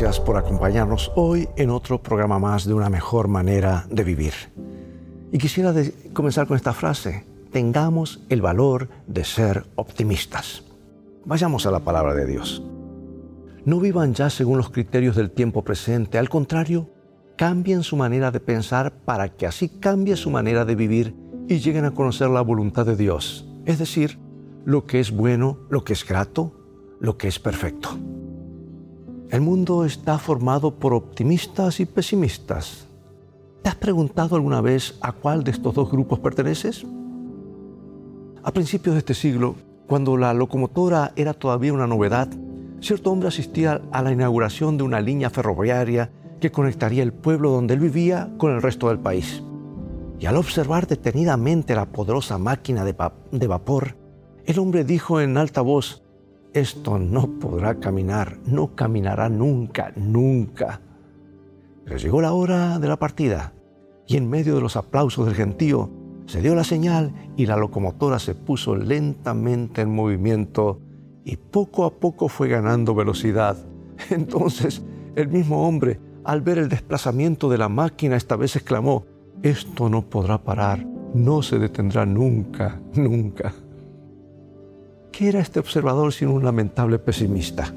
gracias por acompañarnos hoy en otro programa más de una mejor manera de vivir. Y quisiera comenzar con esta frase, tengamos el valor de ser optimistas. Vayamos a la palabra de Dios. No vivan ya según los criterios del tiempo presente, al contrario, cambien su manera de pensar para que así cambie su manera de vivir y lleguen a conocer la voluntad de Dios, es decir, lo que es bueno, lo que es grato, lo que es perfecto. El mundo está formado por optimistas y pesimistas. ¿Te has preguntado alguna vez a cuál de estos dos grupos perteneces? A principios de este siglo, cuando la locomotora era todavía una novedad, cierto hombre asistía a la inauguración de una línea ferroviaria que conectaría el pueblo donde él vivía con el resto del país. Y al observar detenidamente la poderosa máquina de, de vapor, el hombre dijo en alta voz, esto no podrá caminar, no caminará nunca, nunca. Pero llegó la hora de la partida y en medio de los aplausos del gentío se dio la señal y la locomotora se puso lentamente en movimiento y poco a poco fue ganando velocidad. Entonces el mismo hombre, al ver el desplazamiento de la máquina, esta vez exclamó, esto no podrá parar, no se detendrá nunca, nunca. ¿Qué era este observador sino un lamentable pesimista?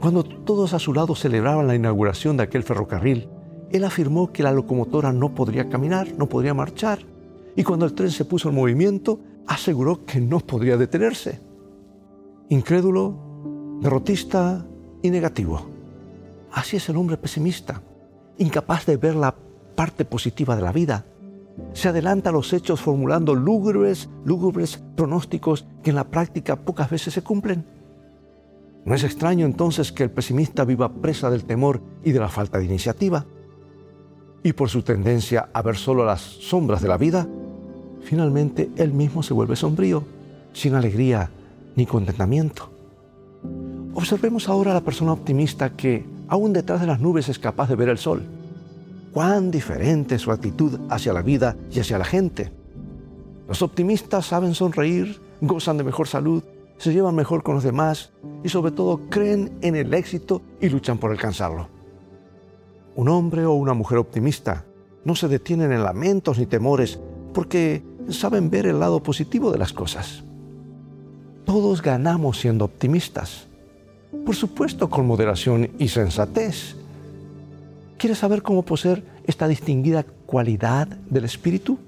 Cuando todos a su lado celebraban la inauguración de aquel ferrocarril, él afirmó que la locomotora no podría caminar, no podría marchar, y cuando el tren se puso en movimiento, aseguró que no podría detenerse. Incrédulo, derrotista y negativo. Así es el hombre pesimista, incapaz de ver la parte positiva de la vida, se adelanta a los hechos formulando lúgubres, lúgubres pronósticos que en la práctica pocas veces se cumplen. No es extraño entonces que el pesimista viva presa del temor y de la falta de iniciativa. Y por su tendencia a ver solo las sombras de la vida, finalmente él mismo se vuelve sombrío, sin alegría ni contentamiento. Observemos ahora a la persona optimista que, aún detrás de las nubes, es capaz de ver el sol cuán diferente es su actitud hacia la vida y hacia la gente. Los optimistas saben sonreír, gozan de mejor salud, se llevan mejor con los demás y sobre todo creen en el éxito y luchan por alcanzarlo. Un hombre o una mujer optimista no se detienen en lamentos ni temores porque saben ver el lado positivo de las cosas. Todos ganamos siendo optimistas, por supuesto con moderación y sensatez, ¿Quieres saber cómo poseer esta distinguida cualidad del espíritu?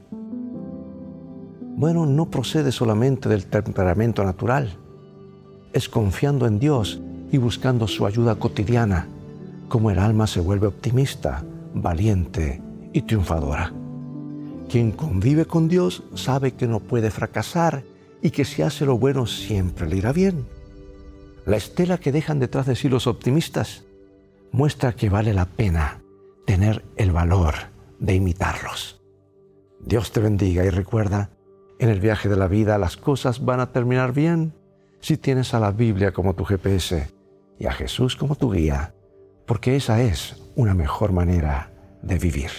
Bueno, no procede solamente del temperamento natural. Es confiando en Dios y buscando su ayuda cotidiana, como el alma se vuelve optimista, valiente y triunfadora. Quien convive con Dios sabe que no puede fracasar y que si hace lo bueno siempre le irá bien. La estela que dejan detrás de sí los optimistas muestra que vale la pena tener el valor de imitarlos. Dios te bendiga y recuerda, en el viaje de la vida las cosas van a terminar bien si tienes a la Biblia como tu GPS y a Jesús como tu guía, porque esa es una mejor manera de vivir.